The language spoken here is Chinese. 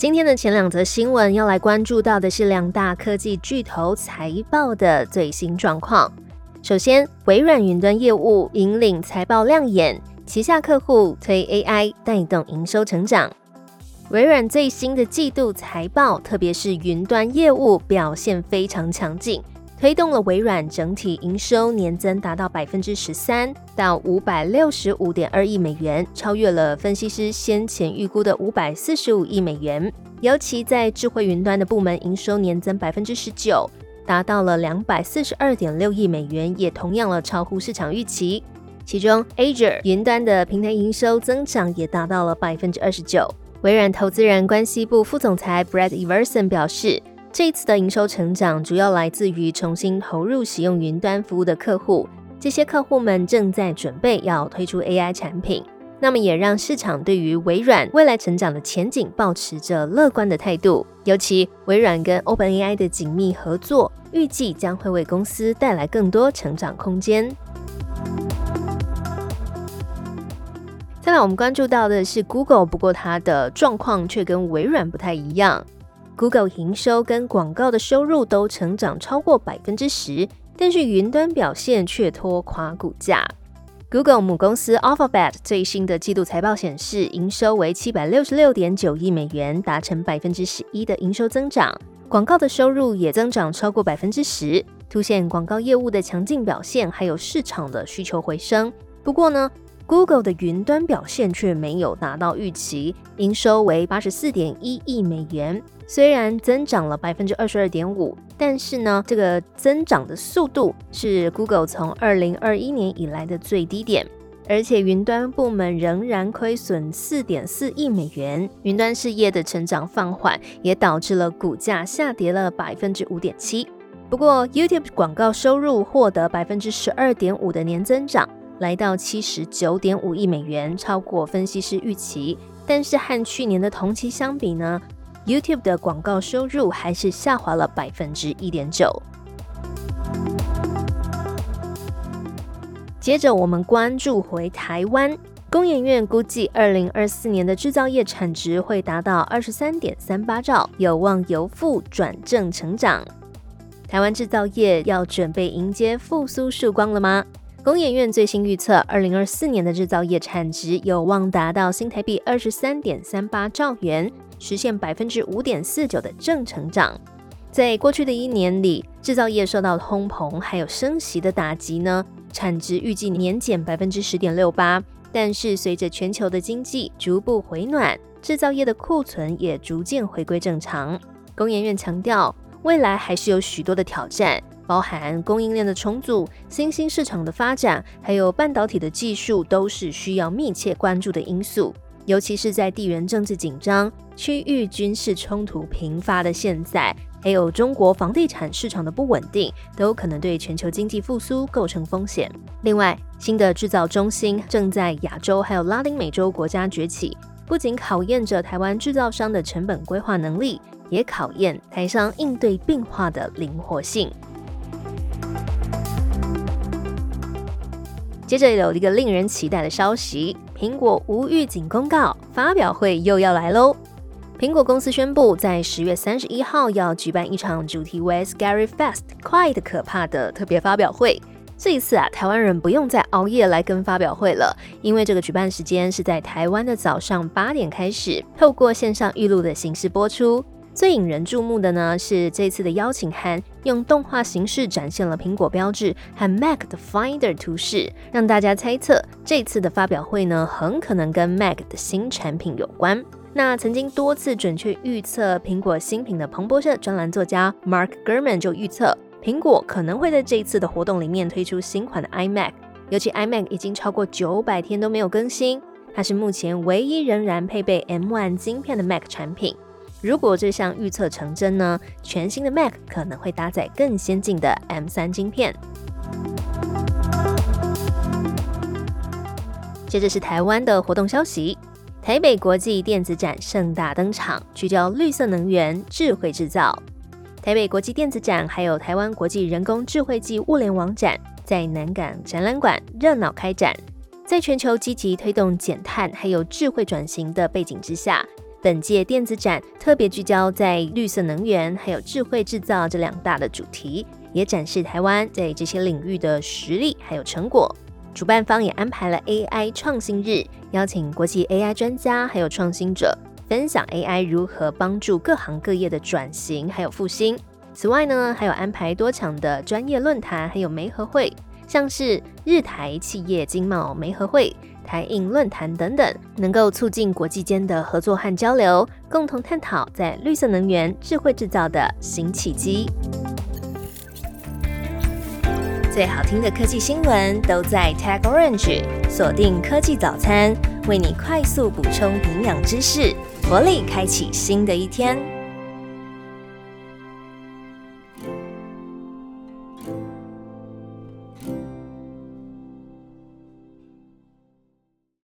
今天的前两则新闻要来关注到的是两大科技巨头财报的最新状况。首先，微软云端业务引领财报亮眼，旗下客户推 AI 带动营收成长。微软最新的季度财报，特别是云端业务表现非常强劲。推动了微软整体营收年增达到百分之十三，到五百六十五点二亿美元，超越了分析师先前预估的五百四十五亿美元。尤其在智慧云端的部门，营收年增百分之十九，达到了两百四十二点六亿美元，也同样了超乎市场预期。其中，Azure 云端的平台营收增长也达到了百分之二十九。微软投资人关系部副总裁 Brad Everson 表示。这一次的营收成长主要来自于重新投入使用云端服务的客户，这些客户们正在准备要推出 AI 产品，那么也让市场对于微软未来成长的前景保持着乐观的态度。尤其微软跟 OpenAI 的紧密合作，预计将会为公司带来更多成长空间。再来，我们关注到的是 Google，不过它的状况却跟微软不太一样。Google 营收跟广告的收入都成长超过百分之十，但是云端表现却拖垮股价。Google 母公司 Alphabet 最新的季度财报显示，营收为七百六十六点九亿美元，达成百分之十一的营收增长。广告的收入也增长超过百分之十，凸显广告业务的强劲表现，还有市场的需求回升。不过呢，Google 的云端表现却没有达到预期，营收为八十四点一亿美元。虽然增长了百分之二十二点五，但是呢，这个增长的速度是 Google 从二零二一年以来的最低点，而且云端部门仍然亏损四点四亿美元，云端事业的成长放缓，也导致了股价下跌了百分之五点七。不过，YouTube 广告收入获得百分之十二点五的年增长，来到七十九点五亿美元，超过分析师预期。但是和去年的同期相比呢？YouTube 的广告收入还是下滑了百分之一点九。接着，我们关注回台湾，工研院估计二零二四年的制造业产值会达到二十三点三八兆，有望由负转正成长。台湾制造业要准备迎接复苏曙光了吗？工研院最新预测，二零二四年的制造业产值有望达到新台币二十三点三八兆元。实现百分之五点四九的正成长。在过去的一年里，制造业受到通膨还有升息的打击呢，产值预计年减百分之十点六八。但是随着全球的经济逐步回暖，制造业的库存也逐渐回归正常。工研院强调，未来还是有许多的挑战，包含供应链的重组、新兴市场的发展，还有半导体的技术，都是需要密切关注的因素。尤其是在地缘政治紧张、区域军事冲突频发的现在，还有中国房地产市场的不稳定，都可能对全球经济复苏构成风险。另外，新的制造中心正在亚洲还有拉丁美洲国家崛起，不仅考验着台湾制造商的成本规划能力，也考验台商应对变化的灵活性。接着有一个令人期待的消息。苹果无预警公告，发表会又要来喽！苹果公司宣布，在十月三十一号要举办一场主题为 “Scary Fast” 快的可怕的特别发表会。这一次啊，台湾人不用再熬夜来跟发表会了，因为这个举办时间是在台湾的早上八点开始，透过线上预录的形式播出。最引人注目的呢，是这次的邀请函用动画形式展现了苹果标志和 Mac 的 Finder 图示，让大家猜测这次的发表会呢，很可能跟 Mac 的新产品有关。那曾经多次准确预测苹果新品的彭博社专栏作家 Mark Gurman 就预测，苹果可能会在这一次的活动里面推出新款的 iMac，尤其 iMac 已经超过九百天都没有更新，它是目前唯一仍然配备 M1 晶片的 Mac 产品。如果这项预测成真呢，全新的 Mac 可能会搭载更先进的 M3 晶片。接着是台湾的活动消息，台北国际电子展盛大登场，聚焦绿色能源、智慧制造。台北国际电子展还有台湾国际人工智慧暨物联网展，在南港展览馆热闹开展。在全球积极推动减碳还有智慧转型的背景之下，本届电子展特别聚焦在绿色能源还有智慧制造这两大的主题，也展示台湾在这些领域的实力还有成果。主办方也安排了 AI 创新日，邀请国际 AI 专家还有创新者分享 AI 如何帮助各行各业的转型还有复兴。此外呢，还有安排多场的专业论坛还有媒合会，像是日台企业经贸媒合会、台印论坛等等，能够促进国际间的合作和交流，共同探讨在绿色能源、智慧制造的新契机。最好听的科技新闻都在 Tag Orange，锁定科技早餐，为你快速补充营养知识，活力开启新的一天。